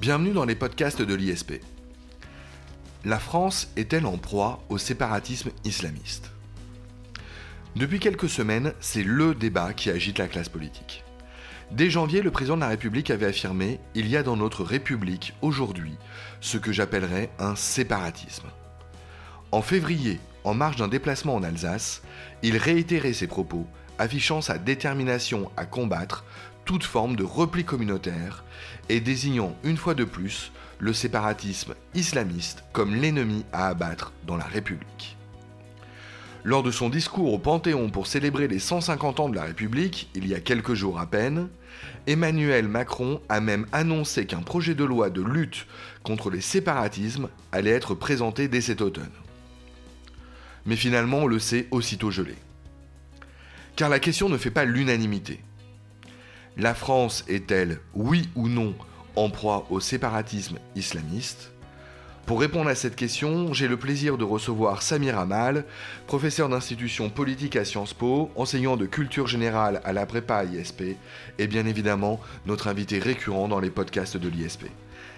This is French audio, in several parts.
Bienvenue dans les podcasts de l'ISP. La France est-elle en proie au séparatisme islamiste? Depuis quelques semaines, c'est le débat qui agite la classe politique. Dès janvier, le président de la République avait affirmé Il y a dans notre République aujourd'hui ce que j'appellerais un séparatisme. En février, en marge d'un déplacement en Alsace, il réitérait ses propos, affichant sa détermination à combattre toute forme de repli communautaire et désignant une fois de plus le séparatisme islamiste comme l'ennemi à abattre dans la République. Lors de son discours au Panthéon pour célébrer les 150 ans de la République, il y a quelques jours à peine, Emmanuel Macron a même annoncé qu'un projet de loi de lutte contre les séparatismes allait être présenté dès cet automne. Mais finalement, on le sait aussitôt gelé. Car la question ne fait pas l'unanimité. La France est-elle, oui ou non, en proie au séparatisme islamiste? Pour répondre à cette question, j'ai le plaisir de recevoir Samir Amal, professeur d'institution politique à Sciences Po, enseignant de culture générale à la prépa ISP, et bien évidemment notre invité récurrent dans les podcasts de l'ISP.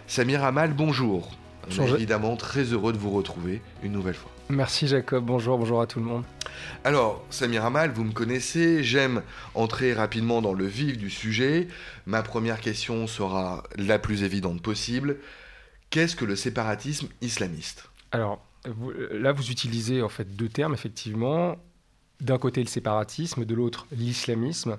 Samir Amal, bonjour. On est évidemment très heureux de vous retrouver une nouvelle fois. Merci Jacob, bonjour, bonjour à tout le monde. Alors, Samir Amal, vous me connaissez, j'aime entrer rapidement dans le vif du sujet. Ma première question sera la plus évidente possible. Qu'est-ce que le séparatisme islamiste? Alors, là, vous utilisez en fait deux termes, effectivement. D'un côté, le séparatisme, de l'autre, l'islamisme.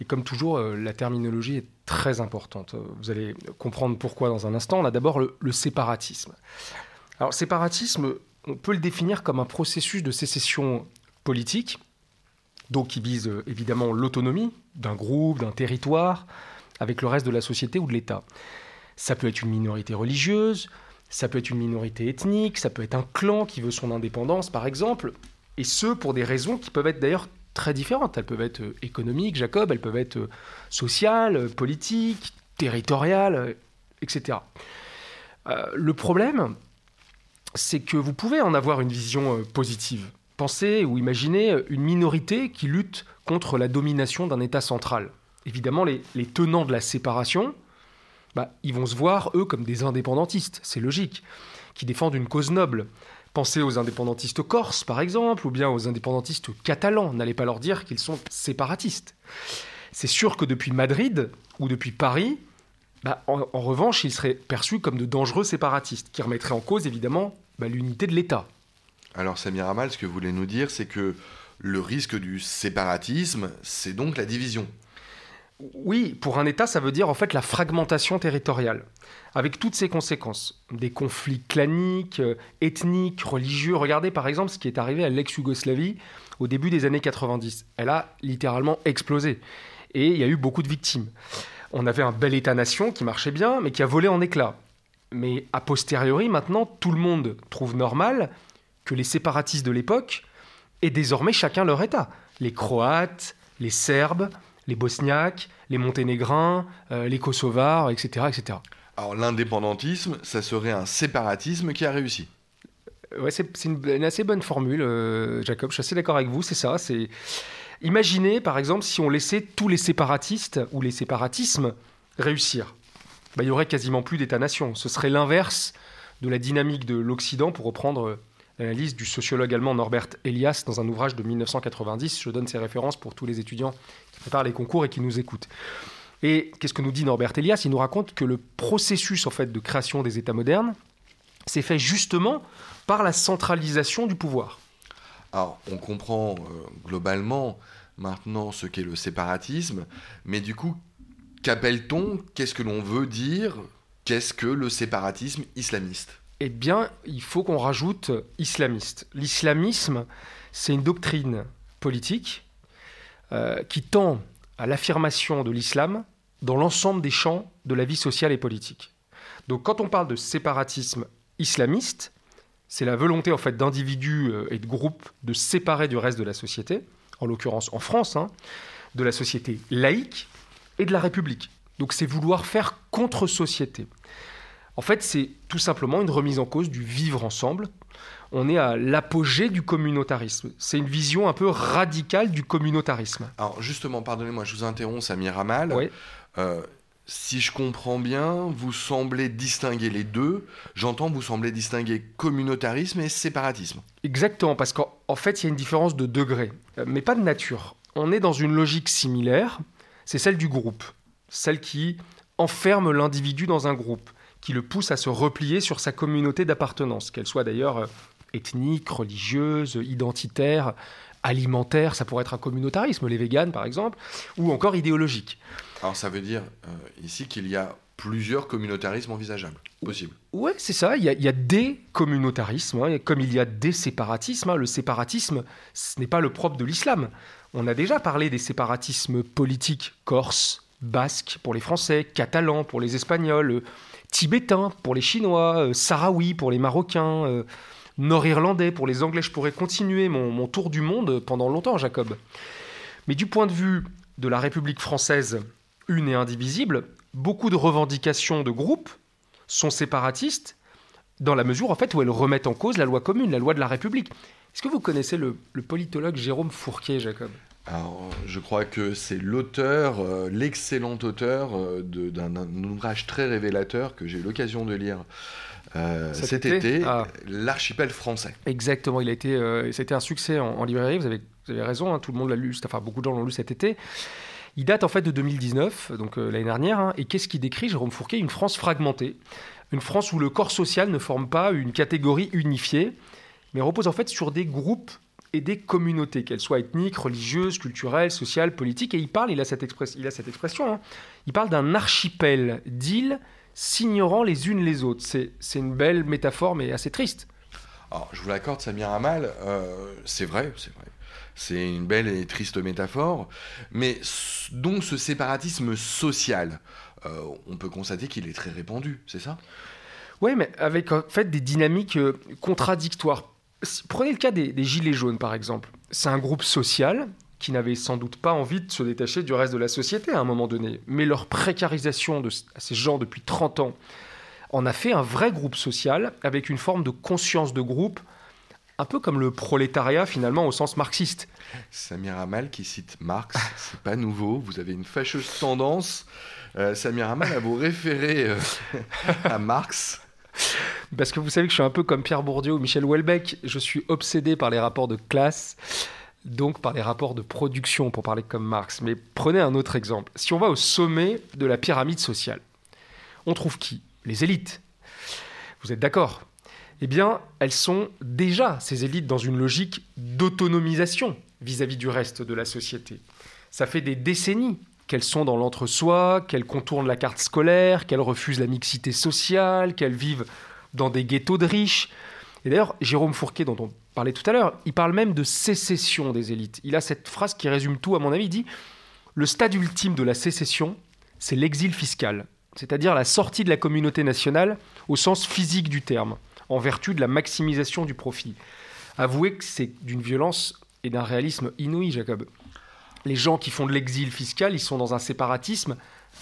Et comme toujours, euh, la terminologie est très importante. Vous allez comprendre pourquoi dans un instant. On a d'abord le, séparatisme. Alors, séparatisme, on peut le définir comme un processus de sécession politique, donc qui vise euh, évidemment l'autonomie d'un groupe, d'un territoire, avec le reste de la société ou de l'État. Ça peut être une minorité religieuse, ça peut être une minorité ethnique, ça peut être un clan qui veut son indépendance, par exemple, et ce, pour des raisons qui peuvent être d'ailleurs très différentes. Elles peuvent être euh, économiques, Jacob, elles peuvent être euh, sociales, politiques, territoriales, etc. le problème, c'est que vous pouvez en avoir une vision positive. Pensez ou imaginez une minorité qui lutte contre la domination d'un État central. Évidemment, les, tenants de la séparation, bah, ils vont se voir, eux, comme des indépendantistes, c'est logique, qui défendent une cause noble. Pensez aux indépendantistes corses, par exemple, ou bien aux indépendantistes catalans. N'allez pas leur dire qu'ils sont séparatistes. C'est sûr que depuis Madrid ou depuis Paris, bah, en, revanche, ils seraient perçus comme de dangereux séparatistes, qui remettraient en cause, évidemment, bah, l'unité de l'État. Alors Samir Amal, ce que vous voulez nous dire, c'est que le risque du séparatisme, c'est donc la division. Oui, pour un État, ça veut dire en fait la fragmentation territoriale, avec toutes ses conséquences. Des conflits claniques, euh, ethniques, religieux. Regardez par exemple ce qui est arrivé à l'ex-Yougoslavie au début des années 90. Elle a littéralement explosé. Et il y a eu beaucoup de victimes. On avait un bel État-nation qui marchait bien, mais qui a volé en éclats. Mais a posteriori, maintenant, tout le monde trouve normal que les séparatistes de l'époque aient désormais chacun leur État. Les Croates, les Serbes, les Bosniaques, les Monténégrins, euh, les Kosovars, etc. etc. Alors l'indépendantisme, ça serait un séparatisme qui a réussi. Ouais, c'est une, assez bonne formule, euh, Jacob. Je suis assez d'accord avec vous. C'est ça. C'est imaginez, par exemple, si on laissait tous les séparatistes ou les séparatismes réussir. Bah, il y aurait quasiment plus d'État-nation. Ce serait l'inverse de la dynamique de l'Occident, pour reprendre l'analyse du sociologue allemand Norbert Elias dans un ouvrage de 1990. Je donne ses références pour tous les étudiants qui préparent les concours et qui nous écoutent. Et qu'est-ce que nous dit Norbert Elias? Il nous raconte que le processus en fait de création des États modernes s'est fait justement par la centralisation du pouvoir. Alors, on comprend euh, globalement maintenant ce qu'est le séparatisme, mais du coup, qu'appelle-t-on? Qu'est-ce que l'on veut dire? Qu'est-ce que le séparatisme islamiste? Eh bien, il faut qu'on rajoute islamiste. L'islamisme, c'est une doctrine politique euh, qui tend à l'affirmation de l'islam dans l'ensemble des champs de la vie sociale et politique. Donc quand on parle de séparatisme islamiste, c'est la volonté en fait d'individus euh, et de groupes de séparer du reste de la société, en l'occurrence en France, hein, de la société laïque et de la République. Donc c'est vouloir faire contre-société. En fait, c'est tout simplement une remise en cause du vivre ensemble. On est à l'apogée du communautarisme. C'est une vision un peu radicale du communautarisme. Alors justement, pardonnez-moi, je vous interromps, Samir Amal. Oui. Euh, si je comprends bien, vous semblez distinguer les deux. J'entends, vous semblez distinguer communautarisme et séparatisme. Exactement, parce qu'en fait, il y a une différence de degré, euh, mais pas de nature. On est dans une logique similaire, c'est celle du groupe, celle qui enferme l'individu dans un groupe, qui le pousse à se replier sur sa communauté d'appartenance, qu'elle soit d'ailleurs euh, ethnique, religieuse, identitaire, alimentaire, ça pourrait être un communautarisme, les véganes par exemple, ou encore idéologique. Alors ça veut dire euh, ici qu'il y a plusieurs communautarismes envisageables, possibles. Ouais, c'est ça, il y, a, des communautarismes, hein, comme il y a des séparatismes. Hein. le séparatisme, ce n'est pas le propre de l'islam. On a déjà parlé des séparatismes politiques corse, basque pour les Français, catalan pour les Espagnols, euh, tibétain pour les Chinois, euh, sahraoui pour les Marocains, nord-irlandais pour les Anglais. Je pourrais continuer mon, tour du monde pendant longtemps, Jacob. Mais du point de vue de la République française une et indivisible, beaucoup de revendications de groupes sont séparatistes dans la mesure en fait où elles remettent en cause la loi commune, la loi de la République. Est-ce que vous connaissez le, politologue Jérôme Fourquier, Jacob? Alors, je crois que c'est l'auteur, euh, l'excellent auteur euh, d'un ouvrage très révélateur que j'ai eu l'occasion de lire euh, cet, été, ah. l'archipel français. Exactement, il a été, c'était un succès en, librairie. Vous avez, vous avez raison, hein, tout le monde l'a lu, enfin beaucoup de gens l'ont lu cet été. Il date en fait de 2019, donc euh, l'année dernière. Hein. et qu'est-ce qui décrit, Jérôme Fourquet? Une France fragmentée. Une France où le corps social ne forme pas une catégorie unifiée, mais repose en fait sur des groupes et des communautés, qu'elles soient ethniques, religieuses, culturelles, sociales, politiques. Et il parle, il a cette, il a cette expression, hein. il parle d'un archipel d'îles s'ignorant les unes les autres. C'est une belle métaphore, mais assez triste. Alors, je vous l'accorde, Samir Amal, euh, c'est vrai, c'est vrai. C'est une belle et triste métaphore. Mais donc ce séparatisme social, euh, on peut constater qu'il est très répandu, c'est ça? Oui, mais avec en fait des dynamiques euh, contradictoires. Prenez le cas des, Gilets jaunes, par exemple. C'est un groupe social qui n'avait sans doute pas envie de se détacher du reste de la société à un moment donné. Mais leur précarisation de ces gens depuis 30 ans en a fait un vrai groupe social avec une forme de conscience de groupe un peu comme le prolétariat finalement au sens marxiste. Samir Amal qui cite Marx, c'est pas nouveau, vous avez une fâcheuse tendance, euh, Samir Amal, à vous référer euh, à Marx. Parce que vous savez que je suis un peu comme Pierre Bourdieu ou Michel Houellebecq, je suis obsédé par les rapports de classe, donc par les rapports de production pour parler comme Marx. Mais prenez un autre exemple. Si on va au sommet de la pyramide sociale, on trouve qui? Les élites. Vous êtes d'accord? Eh bien, elles sont déjà, ces élites, dans une logique d'autonomisation vis-à-vis du reste de la société. Ça fait des décennies qu'elles sont dans l'entre-soi, qu'elles contournent la carte scolaire, qu'elles refusent la mixité sociale, qu'elles vivent dans des ghettos de riches. Et d'ailleurs, Jérôme Fourquet, dont on parlait tout à l'heure, il parle même de sécession des élites. Il a cette phrase qui résume tout, à mon avis, il dit Le stade ultime de la sécession, c'est l'exil fiscal, c'est-à-dire la sortie de la communauté nationale au sens physique du terme en vertu de la maximisation du profit. Avouez que c'est d'une violence et d'un réalisme inouï, Jacob. Les gens qui font de l'exil fiscal, ils sont dans un séparatisme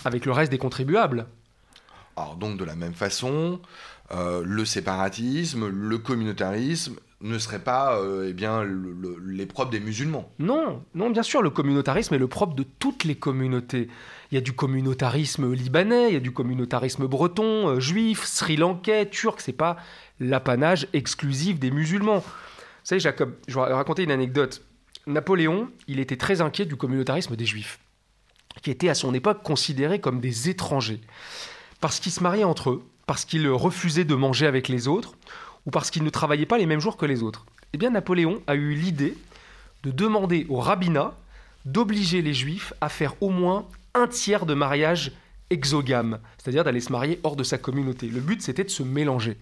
avec le reste des contribuables. Alors donc de la même façon, euh, le séparatisme, le communautarisme ne serait pas euh, eh bien, les propres des musulmans. Non, non, bien sûr, le communautarisme est le propre de toutes les communautés. Il y a du communautarisme libanais, il y a du communautarisme breton, euh, juif, sri-lankais, turc, c'est pas l'apanage exclusif des musulmans. Vous savez, Jacob, je vais raconter une anecdote. Napoléon, il était très inquiet du communautarisme des juifs, qui étaient à son époque considérés comme des étrangers, parce qu'ils se mariaient entre eux, parce qu'ils refusaient de manger avec les autres, ou parce qu'ils ne travaillaient pas les mêmes jours que les autres. Eh bien, Napoléon a eu l'idée de demander au rabbinat d'obliger les juifs à faire au moins un tiers de mariage exogame, c'est-à-dire d'aller se marier hors de sa communauté. Le but, c'était de se mélanger.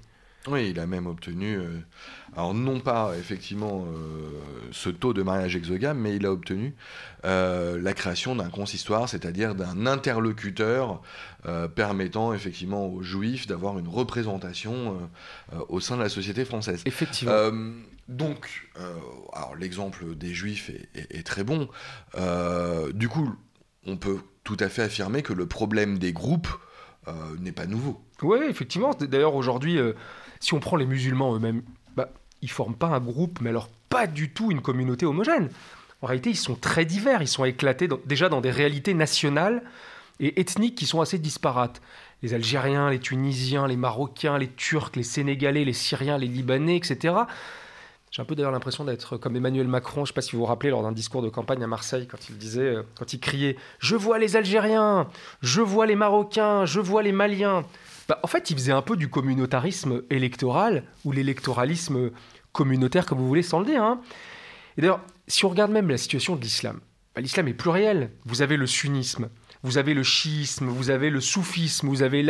Oui, il a même obtenu, euh, alors non pas effectivement euh, ce taux de mariage exogame, mais il a obtenu euh, la création d'un consistoire, c'est-à-dire d'un interlocuteur permettant effectivement aux juifs d'avoir une représentation au sein de la société française. Effectivement. donc, alors l'exemple des juifs est très bon. du coup, on peut tout à fait affirmer que le problème des groupes n'est pas nouveau. Oui, effectivement. D'ailleurs, aujourd'hui, si on prend les musulmans eux-mêmes, bah, ils forment pas un groupe, mais alors pas du tout une communauté homogène. En réalité, ils sont très divers, ils sont éclatés déjà dans des réalités nationales et ethniques qui sont assez disparates. Les Algériens, les Tunisiens, les Marocains, les Turcs, les Sénégalais, les Syriens, les Libanais, etc. J'ai un peu d'ailleurs l'impression d'être comme Emmanuel Macron, je ne sais pas si vous vous rappelez, lors d'un discours de campagne à Marseille, quand il disait, euh, quand il criait Je vois les Algériens, je vois les Marocains, je vois les Maliens. Bah, en fait, il faisait un peu du communautarisme électoral, ou l'électoralisme communautaire, comme vous voulez, sans le dire. Hein. Et d'ailleurs, si on regarde même la situation de l'islam, bah, l'islam est pluriel. Vous avez le sunnisme, vous avez le chiisme, vous avez le soufisme, vous avez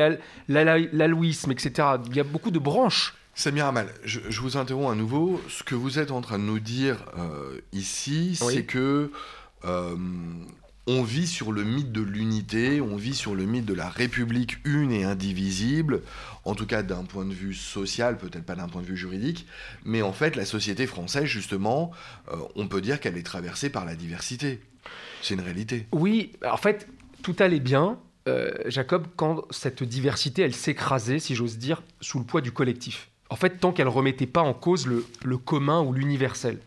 l'alouisme, etc. Il y a beaucoup de branches. Samir Amal, je, vous interromps à nouveau. Ce que vous êtes en train de nous dire euh, ici, c'est que euh, on vit sur le mythe de l'unité, on vit sur le mythe de la République une et indivisible, en tout cas d'un point de vue social, peut-être pas d'un point de vue juridique, mais en fait la société française, justement, euh, on peut dire qu'elle est traversée par la diversité. C'est une réalité. Oui, en fait, tout allait bien, Jacob, quand cette diversité, elle s'écrasait, si j'ose dire, sous le poids du collectif. En fait, tant qu'elle ne remettait pas en cause le commun ou l'universel.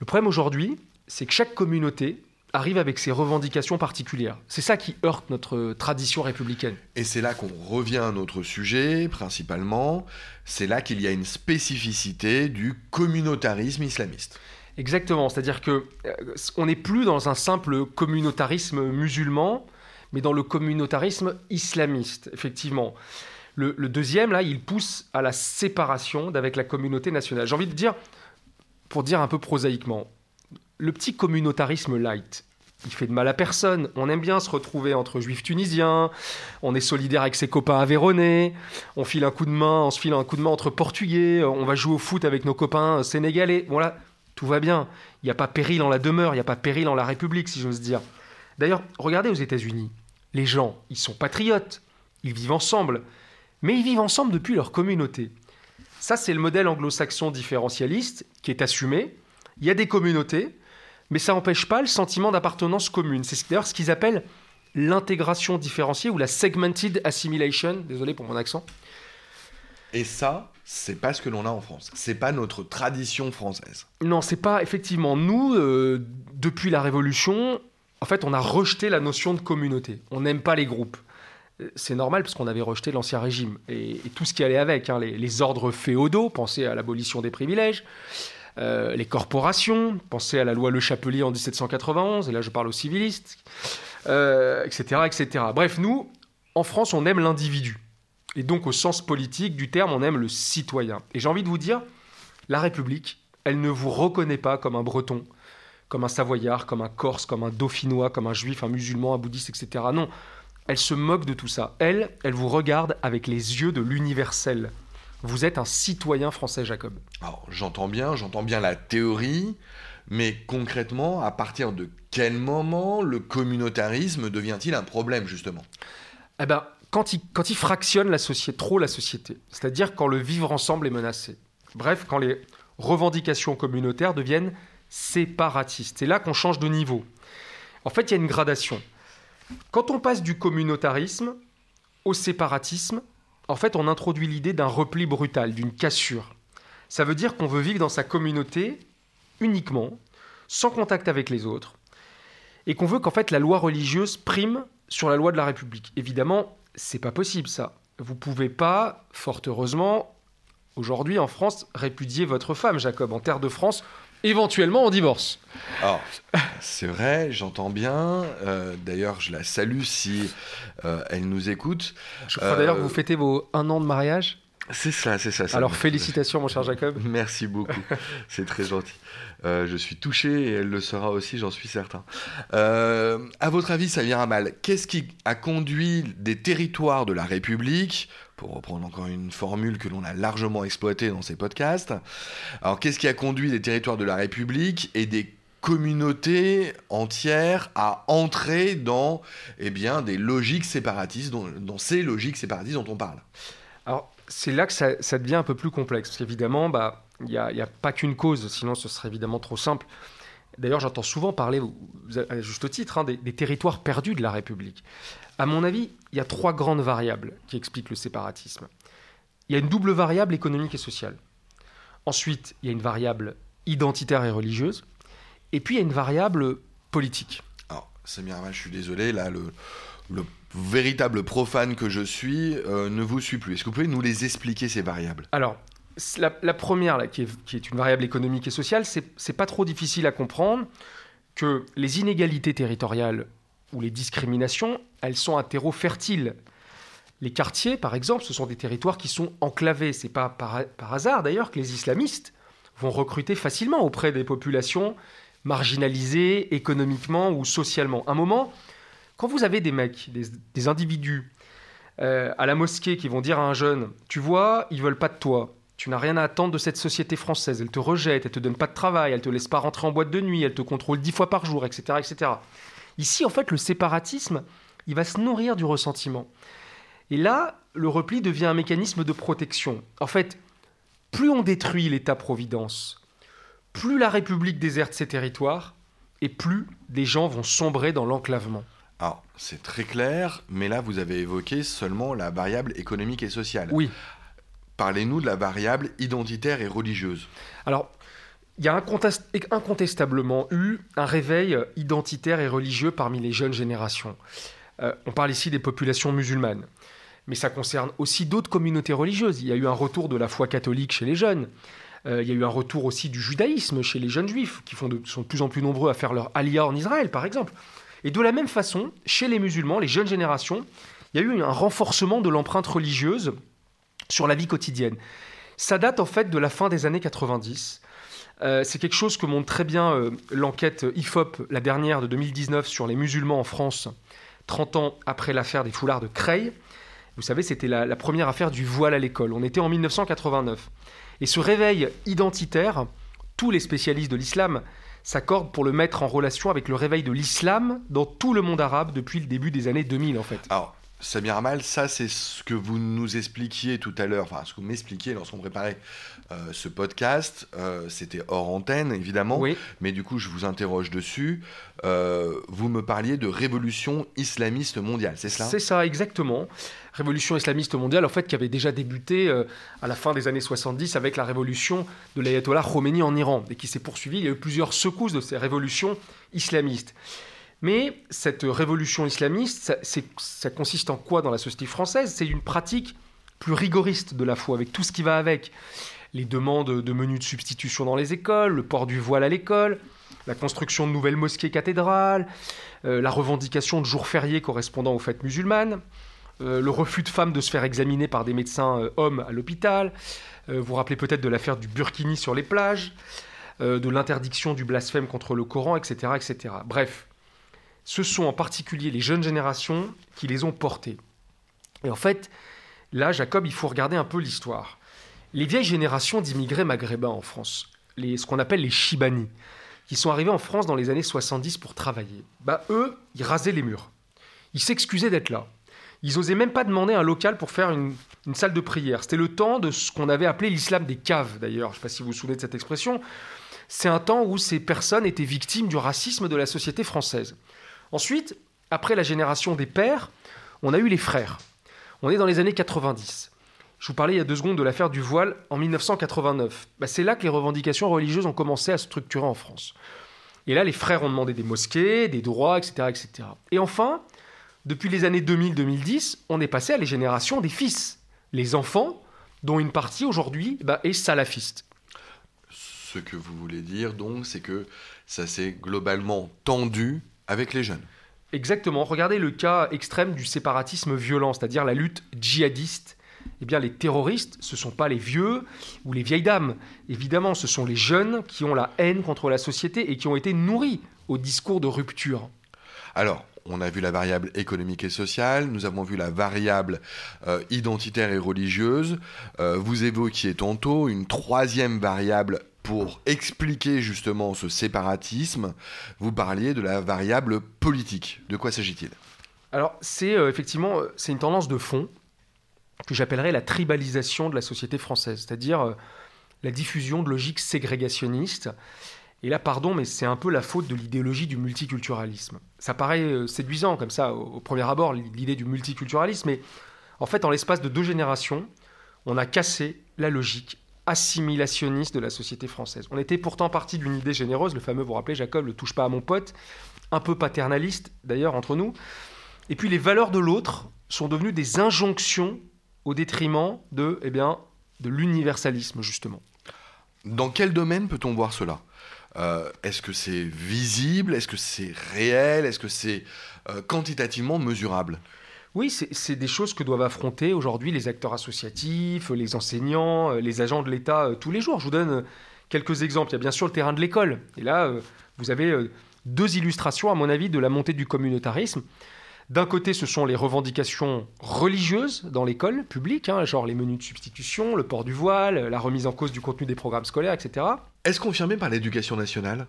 Le problème aujourd'hui, c'est que chaque communauté arrive avec ses revendications particulières. C'est ça qui heurte notre tradition républicaine. Et c'est là qu'on revient à notre sujet, principalement. C'est là qu'il y a une spécificité du communautarisme islamiste. Exactement, c'est-à-dire que euh, on n'est plus dans un simple communautarisme musulman, mais dans le communautarisme islamiste, effectivement. Le, deuxième, là, il pousse à la séparation d'avec la communauté nationale. J'ai envie de dire, pour dire un peu prosaïquement, le petit communautarisme light, il fait de mal à personne. On aime bien se retrouver entre juifs tunisiens, on est solidaire avec ses copains aveyronnais, on file un coup de main, on se file un coup de main entre portugais, on va jouer au foot avec nos copains sénégalais. Voilà, tout va bien. Il n'y a pas péril en la demeure, il n'y a pas péril en la République, si j'ose dire. D'ailleurs, regardez aux États-Unis. Les gens, ils sont patriotes, ils vivent ensemble, mais ils vivent ensemble depuis leur communauté. Ça, c'est le modèle anglo-saxon différentialiste qui est assumé. Il y a des communautés, mais ça n'empêche pas le sentiment d'appartenance commune. C'est d'ailleurs ce qu'ils appellent l'intégration différenciée ou la segmented assimilation. Désolé pour mon accent. Et ça, c'est pas ce que l'on a en France. C'est pas notre tradition française. Non, c'est pas effectivement nous. Euh, depuis la Révolution, en fait, on a rejeté la notion de communauté. On n'aime pas les groupes. C'est normal parce qu'on avait rejeté l'ancien régime et, tout ce qui allait avec, hein, les, les, ordres féodaux, pensez à l'abolition des privilèges, euh, les corporations, pensez à la loi Le Chapelier en 1791, et là je parle aux civilistes, etc., euh, etc. Bref, nous, en France, on aime l'individu. Et donc, au sens politique du terme, on aime le citoyen. Et j'ai envie de vous dire, la République, elle ne vous reconnaît pas comme un breton, comme un savoyard, comme un corse, comme un dauphinois, comme un juif, un musulman, un bouddhiste, etc. Non, elle se moque de tout ça. Elle, elle vous regarde avec les yeux de l'universel. Vous êtes un citoyen français, Jacob. Alors, j'entends bien, j'entends bien la théorie, mais concrètement, à partir de quel moment le communautarisme devient-il un problème, justement? Eh ben, quand il, quand il fractionne la société, trop la société, c'est-à-dire quand le vivre ensemble est menacé. Bref, quand les revendications communautaires deviennent séparatistes. C'est là qu'on change de niveau. En fait, il y a une gradation. Quand on passe du communautarisme au séparatisme, en fait, on introduit l'idée d'un repli brutal, d'une cassure. Ça veut dire qu'on veut vivre dans sa communauté uniquement, sans contact avec les autres, et qu'on veut qu'en fait la loi religieuse prime sur la loi de la République. Évidemment, c'est pas possible ça. Vous pouvez pas, fort heureusement, aujourd'hui en France, répudier votre femme, Jacob. En terre de France, éventuellement en divorce. Alors, c'est vrai, j'entends bien. Euh, d'ailleurs, je la salue si euh, elle nous écoute. Je crois d'ailleurs que vous euh, fêtez vos un an de mariage. C'est ça, c'est ça, Alors félicitations mon cher Jacob. Merci beaucoup, c'est très gentil. je suis touché et elle le sera aussi, j'en suis certain. à votre avis, ça vient à mal. Qu'est-ce qui a conduit des territoires de la République pour reprendre encore une formule que l'on a largement exploitée dans ces podcasts. Alors qu'est-ce qui a conduit les territoires de la République et des communautés entières à entrer dans eh bien, des logiques séparatistes, dans, ces logiques séparatistes dont on parle? Alors c'est là que ça, devient un peu plus complexe, parce qu'évidemment, bah, il n'y a, a, pas qu'une cause, sinon ce serait évidemment trop simple. D'ailleurs, j'entends souvent parler, à juste titre, hein, des, territoires perdus de la République. À mon avis, il y a trois grandes variables qui expliquent le séparatisme. Il y a une double variable économique et sociale. Ensuite, il y a une variable identitaire et religieuse. Et puis, il y a une variable politique. Alors, Samir je suis désolé, là, le, le véritable profane que je suis euh, ne vous suit plus. Est-ce que vous pouvez nous les expliquer, ces variables? Alors, la, première, qui, est, une variable économique et sociale, c'est pas trop difficile à comprendre que les inégalités territoriales ou les discriminations, elles sont un terreau fertile. Les quartiers, par exemple, ce sont des territoires qui sont enclavés. C'est pas par, par hasard d'ailleurs que les islamistes vont recruter facilement auprès des populations marginalisées économiquement ou socialement. Un moment, quand vous avez des mecs, des, individus euh, à la mosquée qui vont dire à un jeune, tu vois, ils veulent pas de toi, tu n'as rien à attendre de cette société française, elle te rejette, elle te donne pas de travail, elle te laisse pas rentrer en boîte de nuit, elle te contrôle dix fois par jour, etc., etc. Ici, en fait, le séparatisme, il va se nourrir du ressentiment. Et là, le repli devient un mécanisme de protection. En fait, plus on détruit l'État-providence, plus la République déserte ses territoires, et plus les gens vont sombrer dans l'enclavement. Alors, c'est très clair, mais là, vous avez évoqué seulement la variable économique et sociale. Oui. Parlez-nous de la variable identitaire et religieuse. Alors, il y a incontestablement eu un réveil identitaire et religieux parmi les jeunes générations. Euh, on parle ici des populations musulmanes, mais ça concerne aussi d'autres communautés religieuses. Il y a eu un retour de la foi catholique chez les jeunes. Euh, il y a eu un retour aussi du judaïsme chez les jeunes juifs, qui sont de plus en plus nombreux à faire leur alia en Israël, par exemple. Et de la même façon, chez les musulmans, les jeunes générations, il y a eu un renforcement de l'empreinte religieuse sur la vie quotidienne. Ça date en fait de la fin des années 90. Euh, c'est quelque chose que montre très bien euh, l'enquête IFOP, la dernière de 2019 sur les musulmans en France, 30 ans après l'affaire des foulards de Creil. Vous savez, c'était la, première affaire du voile à l'école. On était en 1989. Et ce réveil identitaire, tous les spécialistes de l'islam s'accordent pour le mettre en relation avec le réveil de l'islam dans tout le monde arabe depuis le début des années 2000 en fait. Alors, Samir Mal, ça c'est ce que vous nous expliquiez tout à l'heure, enfin ce que vous m'expliquiez lorsqu'on préparait euh, ce podcast. Euh, c'était hors antenne évidemment, oui. mais du coup je vous interroge dessus. Euh, vous me parliez de révolution islamiste mondiale, c'est ça C'est ça, exactement. Révolution islamiste mondiale, en fait, qui avait déjà débuté à la fin des années 70 avec la révolution de l'ayatollah Khomeini en Iran et qui s'est poursuivie. Il y a eu plusieurs secousses de ces révolutions islamistes. Mais cette révolution islamiste, ça, consiste en quoi dans la société française? C'est une pratique plus rigoriste de la foi, avec tout ce qui va avec. Les demandes de menus de substitution dans les écoles, le port du voile à l'école, la construction de nouvelles mosquées cathédrales, euh, la revendication de jours fériés correspondant aux fêtes musulmanes, euh, le refus de femmes de se faire examiner par des médecins euh, hommes à l'hôpital. vous vous rappelez peut-être de l'affaire du burkini sur les plages, de l'interdiction du blasphème contre le Coran, etc., etc. Bref, ce sont en particulier les jeunes générations qui les ont portés. Et en fait, là, Jacob, il faut regarder un peu l'histoire. Les vieilles générations d'immigrés maghrébins en France, les, ce qu'on appelle les Chibani, qui sont arrivés en France dans les années 70 pour travailler, bah, eux, ils rasaient les murs. Ils s'excusaient d'être là. Ils osaient même pas demander un local pour faire une, une salle de prière. C'était le temps de ce qu'on avait appelé l'islam des caves, d'ailleurs. Je ne sais pas si vous vous souvenez de cette expression. C'est un temps où ces personnes étaient victimes du racisme de la société française. Ensuite, après la génération des pères, on a eu les frères. On est dans les années 90. Je vous parlais il y a deux secondes de l'affaire du voile en 1989. Bah, c'est là que les revendications religieuses ont commencé à se structurer en France. Et là, les frères ont demandé des mosquées, des droits, etc. etc. Et enfin, depuis les années 2000-2010, on est passé à les générations des fils, les enfants, dont une partie aujourd'hui bah, est salafiste. Ce que vous voulez dire donc, c'est que ça s'est globalement tendu avec les jeunes. Exactement. Regardez le cas extrême du séparatisme violent, c'est-à-dire la lutte djihadiste. Eh bien, les terroristes, ce ne sont pas les vieux ou les vieilles dames. Évidemment, ce sont les jeunes qui ont la haine contre la société et qui ont été nourris au discours de rupture. Alors, on a vu la variable économique et sociale, nous avons vu la variable euh, identitaire et religieuse. Euh, vous évoquiez tantôt une troisième variable pour expliquer justement ce séparatisme, vous parliez de la variable politique. De quoi s'agit-il? Alors, c'est euh, effectivement euh, c'est une tendance de fond que j'appellerais la tribalisation de la société française, c'est-à-dire euh, la diffusion de logiques ségrégationnistes. Et là, pardon, mais c'est un peu la faute de l'idéologie du multiculturalisme. Ça paraît séduisant comme ça au premier abord, l'idée du multiculturalisme, mais en fait, en l'espace de deux générations, on a cassé la logique assimilationniste de la société française. On était pourtant parti d'une idée généreuse, le fameux, vous vous rappelez, Jacob, le touche pas à mon pote, un peu paternaliste d'ailleurs entre nous. Et puis les valeurs de l'autre sont devenues des injonctions au détriment de, eh bien, de l'universalisme, justement. Dans quel domaine peut-on voir cela? Euh, Est-ce que c'est visible? Est-ce que c'est réel? Est-ce que c'est euh, quantitativement mesurable? Oui, c'est des choses que doivent affronter aujourd'hui les acteurs associatifs, les enseignants, euh, les agents de l'État tous les jours. Je vous donne quelques exemples. Il y a bien sûr le terrain de l'école. Et là, vous avez deux illustrations, à mon avis, de la montée du communautarisme. D'un côté, ce sont les revendications religieuses dans l'école publique, hein, genre les menus de substitution, le port du voile, la remise en cause du contenu des programmes scolaires, etc. Est-ce confirmé par l'éducation nationale?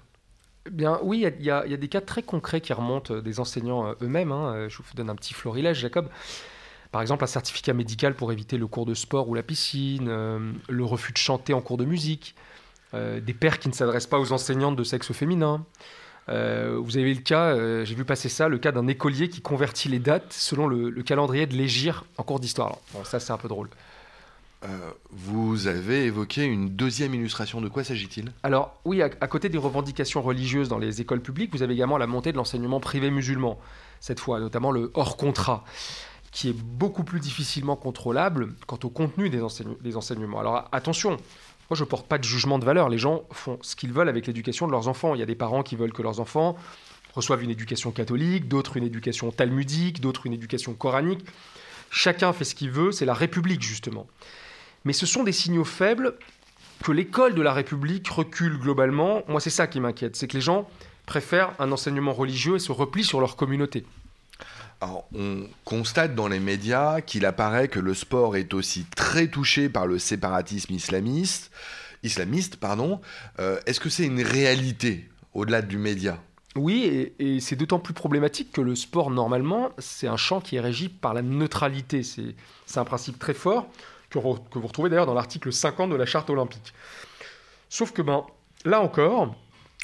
Bien oui, il y, a des cas très concrets qui remontent des enseignants euh, eux-mêmes. Hein. Je vous donne un petit florilège, Jacob. Par exemple, un certificat médical pour éviter le cours de sport ou la piscine, euh, le refus de chanter en cours de musique, euh, des pères qui ne s'adressent pas aux enseignantes de sexe féminin, euh, vous avez le cas, euh, j'ai vu passer ça, le cas d'un écolier qui convertit les dates selon le, calendrier de l'Égir en cours d'histoire. ça, c'est un peu drôle. Euh, vous avez évoqué une deuxième illustration. De quoi s'agit-il? Alors, oui, à, côté des revendications religieuses dans les écoles publiques, vous avez également la montée de l'enseignement privé musulman, cette fois, notamment le hors contrat qui est beaucoup plus difficilement contrôlable quant au contenu des, des enseignements. Alors attention, moi, je ne porte pas de jugement de valeur. Les gens font ce qu'ils veulent avec l'éducation de leurs enfants. Il y a des parents qui veulent que leurs enfants reçoivent une éducation catholique, d'autres une éducation talmudique, d'autres une éducation coranique. Chacun fait ce qu'il veut, c'est la République justement. Mais ce sont des signaux faibles que l'école de la République recule globalement. Moi, c'est ça qui m'inquiète, c'est que les gens préfèrent un enseignement religieux et se replient sur leur communauté on constate dans les médias qu'il apparaît que le sport est aussi très touché par le séparatisme islamiste. Islamiste, pardon. Euh, est-ce que c'est une réalité au-delà du média? Oui, et, c'est d'autant plus problématique que le sport, normalement, c'est un champ qui est régi par la neutralité. C'est un principe très fort que, vous retrouvez d'ailleurs dans l'article 50 de la Charte olympique. Sauf que, ben, là encore,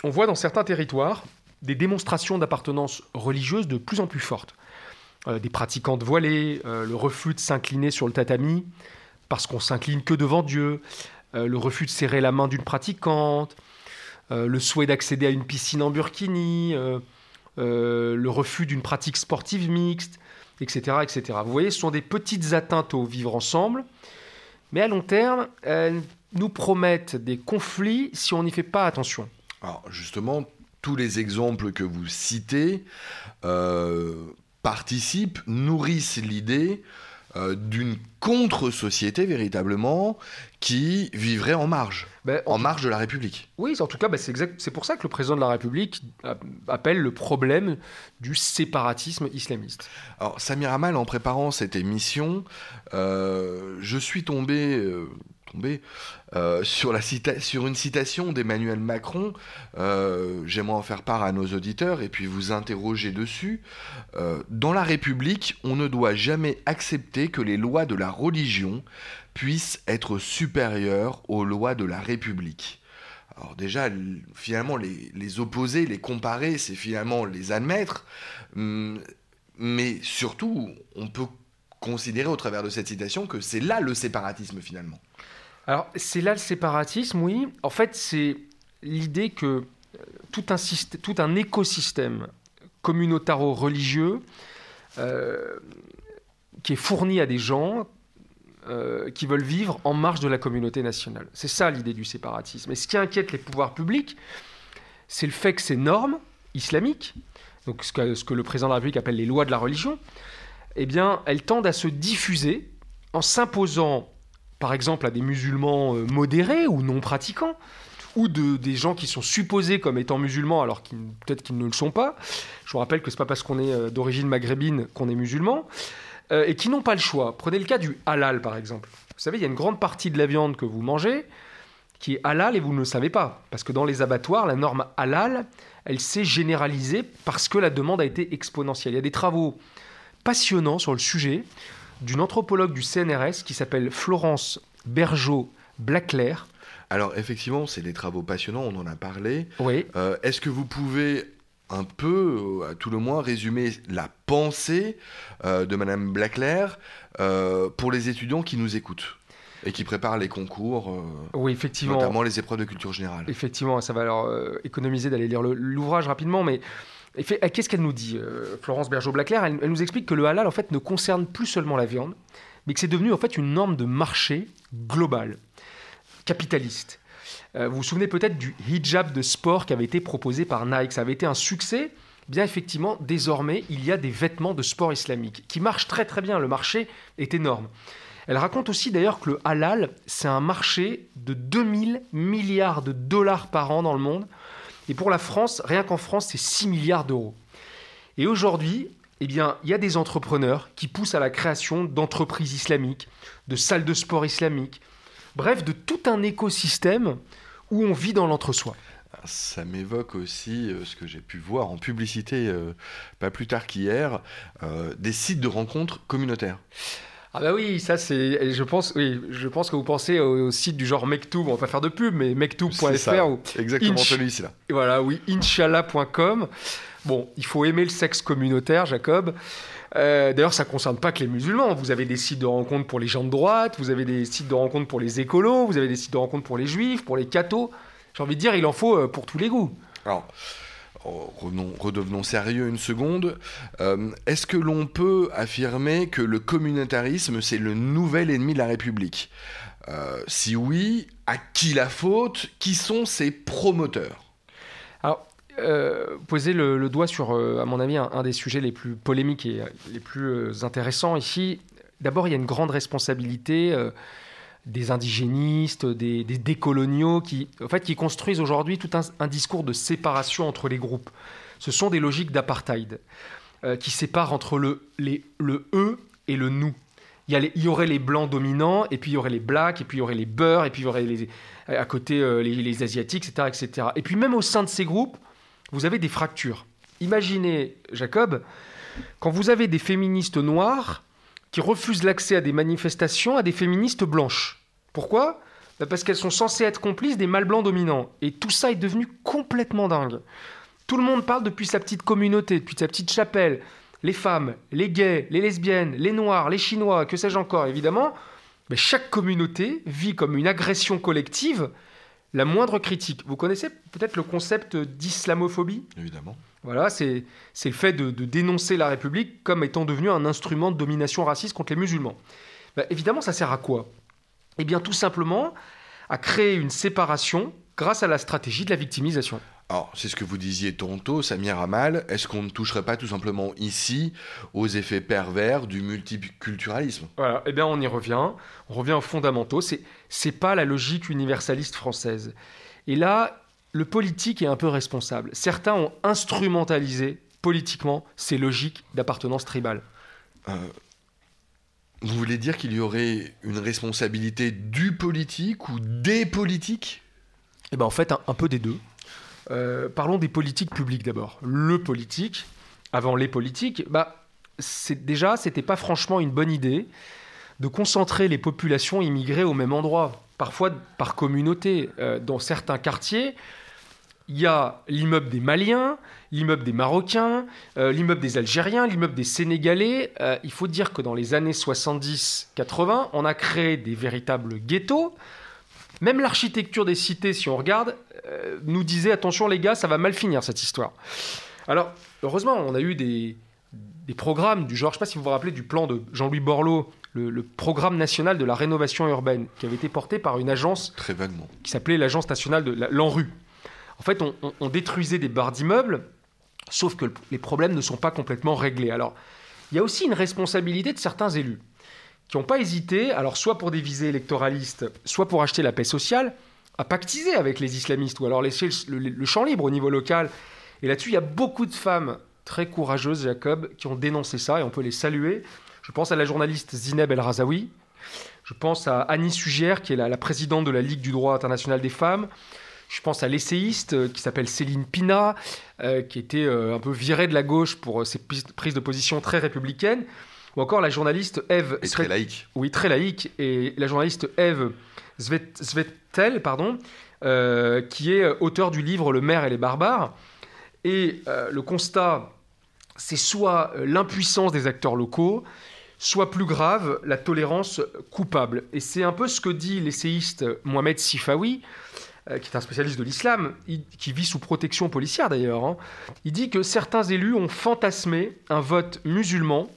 on voit dans certains territoires des démonstrations d'appartenance religieuse de plus en plus fortes. Euh, des pratiquantes voilées, euh, le refus de s'incliner sur le tatami parce qu'on s'incline que devant Dieu, euh, le refus de serrer la main d'une pratiquante, le souhait d'accéder à une piscine en burkini, le refus d'une pratique sportive mixte, etc., etc. Vous voyez, ce sont des petites atteintes au vivre ensemble, mais à long terme, elles nous promettent des conflits si on n'y fait pas attention. Alors justement, tous les exemples que vous citez participent, nourrissent l'idée euh, d'une contre-société véritablement qui vivrait en marge, ben, en, marge de la République. Oui, en tout cas, ben, c'est pour ça que le président de la République appelle le problème du séparatisme islamiste. Alors, Samir Amal, en préparant cette émission, euh, je suis tombé euh, euh, sur, la sur une citation d'Emmanuel Macron. Euh, j'aimerais en faire part à nos auditeurs et puis vous interroger dessus. Euh, dans la République, on ne doit jamais accepter que les lois de la religion puissent être supérieures aux lois de la République. Alors déjà, finalement, les, les opposer, les comparer, c'est finalement les admettre. Hum, mais surtout, on peut considérer au travers de cette citation que c'est là le séparatisme finalement. Alors, c'est là le séparatisme, oui. En fait, c'est l'idée que euh, tout un, tout un écosystème communautaro-religieux euh, qui est fourni à des gens euh, qui veulent vivre en marge de la communauté nationale. C'est ça l'idée du séparatisme. Et ce qui inquiète les pouvoirs publics, c'est le fait que ces normes islamiques, donc ce que, ce que, le président de la République appelle les lois de la religion, eh bien, elles tendent à se diffuser en s'imposant par exemple à des musulmans euh, modérés ou non pratiquants, ou de, des gens qui sont supposés comme étant musulmans alors qu'ils peut-être qu'ils ne le sont pas. Je vous rappelle que ce n'est pas parce qu'on est euh, d'origine maghrébine qu'on est musulman, euh, et qui n'ont pas le choix. Prenez le cas du halal par exemple. Vous savez, il y a une grande partie de la viande que vous mangez qui est halal et vous ne le savez pas. Parce que dans les abattoirs, la norme halal, elle s'est généralisée parce que la demande a été exponentielle. Il y a des travaux passionnants sur le sujet d'une anthropologue du CNRS qui s'appelle Florence Bergeau-Blaclair. Alors effectivement, c'est des travaux passionnants, on en a parlé. Oui. Euh, est-ce que vous pouvez un peu, à tout le moins, résumer la pensée euh, de Madame Blaclair euh, pour les étudiants qui nous écoutent et qui préparent les concours, oui, effectivement. notamment les épreuves de culture générale? Effectivement, ça va leur économiser d'aller lire l'ouvrage rapidement, mais Qu'est-ce qu'elle nous dit, euh, Florence Bergeau-Blaclair elle, nous explique que le halal, en fait, ne concerne plus seulement la viande, mais que c'est devenu, en fait, une norme de marché globale, capitaliste. Euh, vous vous souvenez peut-être du hijab de sport qui avait été proposé par Nike. Ça avait été un succès. Eh bien, effectivement, désormais, il y a des vêtements de sport islamique qui marchent très très bien. Le marché est énorme. Elle raconte aussi d'ailleurs que le halal, c'est un marché de 2000 milliards de dollars par an dans le monde. Et pour la France, rien qu'en France, c'est 6 milliards d'euros. Et aujourd'hui, eh il y a des entrepreneurs qui poussent à la création d'entreprises islamiques, de salles de sport islamiques, bref, de tout un écosystème où on vit dans l'entre-soi. Ça m'évoque aussi euh, ce que j'ai pu voir en publicité euh, pas plus tard qu'hier, euh, des sites de rencontres communautaires. Ah bah oui, ça c'est, je pense, oui, je pense que vous pensez au, site du genre Mektoub, on va pas faire de pub, mais mektoub.fr ou exactement celui-ci là. Voilà, oui, inshallah.com. Bon, il faut aimer le sexe communautaire, Jacob. Euh, d'ailleurs, ça ne concerne pas que les musulmans. Vous avez des sites de rencontres pour les gens de droite, vous avez des sites de rencontres pour les écolos, vous avez des sites de rencontres pour les juifs, pour les cathos. J'ai envie de dire, il en faut euh, pour tous les goûts. Alors, oh, redevenons sérieux une seconde. Euh, est-ce que l'on peut affirmer que le communautarisme, c'est le nouvel ennemi de la République? Si oui, à qui la faute? Qui sont ses promoteurs? Alors, euh, poser le, doigt sur, euh, à mon avis, un, des sujets les plus polémiques et les plus euh, intéressants ici. D'abord, il y a une grande responsabilité des indigénistes, des, décoloniaux, qui, en fait, qui construisent aujourd'hui tout un, discours de séparation entre les groupes. Ce sont des logiques d'apartheid qui séparent entre le, les, le eux et le nous. Il y, aurait les blancs dominants, et puis il y aurait les blacks, et puis il y aurait les beurs, et puis il y aurait les, à côté les, les, asiatiques, etc., etc. Et puis même au sein de ces groupes, vous avez des fractures. Imaginez, Jacob, quand vous avez des féministes noires qui refusent l'accès à des manifestations à des féministes blanches. Pourquoi? Bah, Parce qu'elles sont censées être complices des mâles blancs dominants. Et tout ça est devenu complètement dingue. Tout le monde parle depuis sa petite communauté, depuis sa petite chapelle. Les femmes, les gays, les lesbiennes, les noirs, les chinois, que sais-je encore, évidemment. Mais chaque communauté vit comme une agression collective la moindre critique. Vous connaissez peut-être le concept d'islamophobie? Évidemment. Voilà, c'est le fait de, dénoncer la République comme étant devenue un instrument de domination raciste contre les musulmans. Bah, évidemment, ça sert à quoi? Eh bien, tout simplement à créer une séparation grâce à la stratégie de la victimisation. Alors, c'est ce que vous disiez tantôt, Samir Amal. Est-ce qu'on ne toucherait pas tout simplement ici aux effets pervers du multiculturalisme? Voilà, eh bien, on y revient. On revient aux fondamentaux. C'est, c'est pas la logique universaliste française. Et là, le politique est un peu responsable. Certains ont instrumentalisé politiquement ces logiques d'appartenance tribale. Euh, vous voulez dire qu'il y aurait une responsabilité du politique ou des politiques? Eh bien, en fait, un peu des deux. Euh, parlons des politiques publiques d'abord. Le politique, avant les politiques, bah, c'est, déjà, c'était pas franchement une bonne idée de concentrer les populations immigrées au même endroit, parfois par communauté. Euh, dans certains quartiers, il y a l'immeuble des Maliens, l'immeuble des Marocains, euh, l'immeuble des Algériens, l'immeuble des Sénégalais. il faut dire que dans les années 70-80, on a créé des véritables ghettos même l'architecture des cités, si on regarde, euh, nous disait attention les gars, ça va mal finir cette histoire. Alors, heureusement, on a eu des, programmes du genre, je ne sais pas si vous vous rappelez du plan de Jean-Louis Borloo, le, programme national de la rénovation urbaine, qui avait été porté par une agence très vaguement qui s'appelait l'agence nationale de l'ANRU. En fait, on, détruisait des barres d'immeubles, sauf que les problèmes ne sont pas complètement réglés. Alors, il y a aussi une responsabilité de certains élus qui n'ont pas hésité, alors soit pour des visées électoralistes, soit pour acheter la paix sociale, à pactiser avec les islamistes ou alors laisser le, champ libre au niveau local. Et là-dessus, il y a beaucoup de femmes très courageuses, Jacob, qui ont dénoncé ça et on peut les saluer. Je pense à la journaliste Zineb El Razaoui. Je pense à Annie Sugère, qui est la, présidente de la Ligue du droit international des femmes. Je pense à l'essayiste euh, qui s'appelle Céline Pina, euh, qui était euh, un peu virée de la gauche pour ses prises de position très républicaines. Ou encore la journaliste Eve... très laïque. Oui, très laïque. Et la journaliste Eve Svetel, pardon, euh, qui est auteur du livre Le maire et les barbares. Et euh, le constat, c'est soit l'impuissance des acteurs locaux, soit plus grave, la tolérance coupable. Et c'est un peu ce que dit l'essayiste Mohamed Sifawi, qui est un spécialiste de l'islam, qui vit sous protection policière d'ailleurs, hein. il dit que certains élus ont fantasmé un vote musulman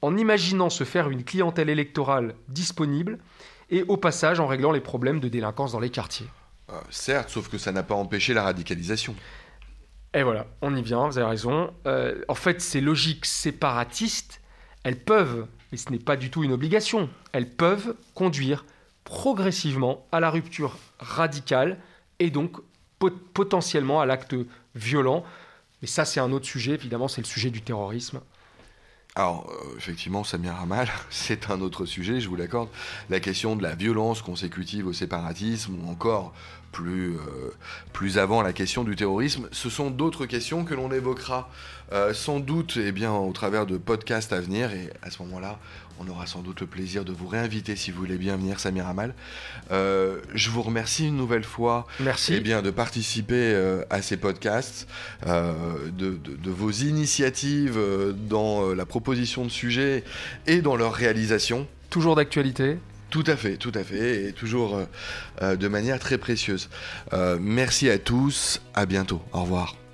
en imaginant se faire une clientèle électorale disponible et au passage en réglant les problèmes de délinquance dans les quartiers. Euh, certes, sauf que ça n'a pas empêché la radicalisation. Et voilà, on y vient, vous avez raison. Euh, en fait, ces logiques séparatistes, elles peuvent, mais ce n'est pas du tout une obligation, elles peuvent conduire progressivement à la rupture radicale et donc potentiellement à l'acte violent. Mais ça, c'est un autre sujet, évidemment, c'est le sujet du terrorisme. Alors, euh, effectivement, Samir Hamal, c'est un autre sujet, je vous l'accorde. La question de la violence consécutive au séparatisme, ou encore plus, euh, plus avant la question du terrorisme, ce sont d'autres questions que l'on évoquera euh, sans doute eh bien, au travers de podcasts à venir. Et à ce moment-là, on aura sans doute le plaisir de vous réinviter si vous voulez bien venir, Samir Amal. Euh, je vous remercie une nouvelle fois Merci. Eh bien, de participer à ces podcasts, de, vos initiatives dans la proposition de sujets et dans leur réalisation. Toujours d'actualité tout à fait, tout à fait, et toujours de manière très précieuse. merci à tous, à bientôt, au revoir.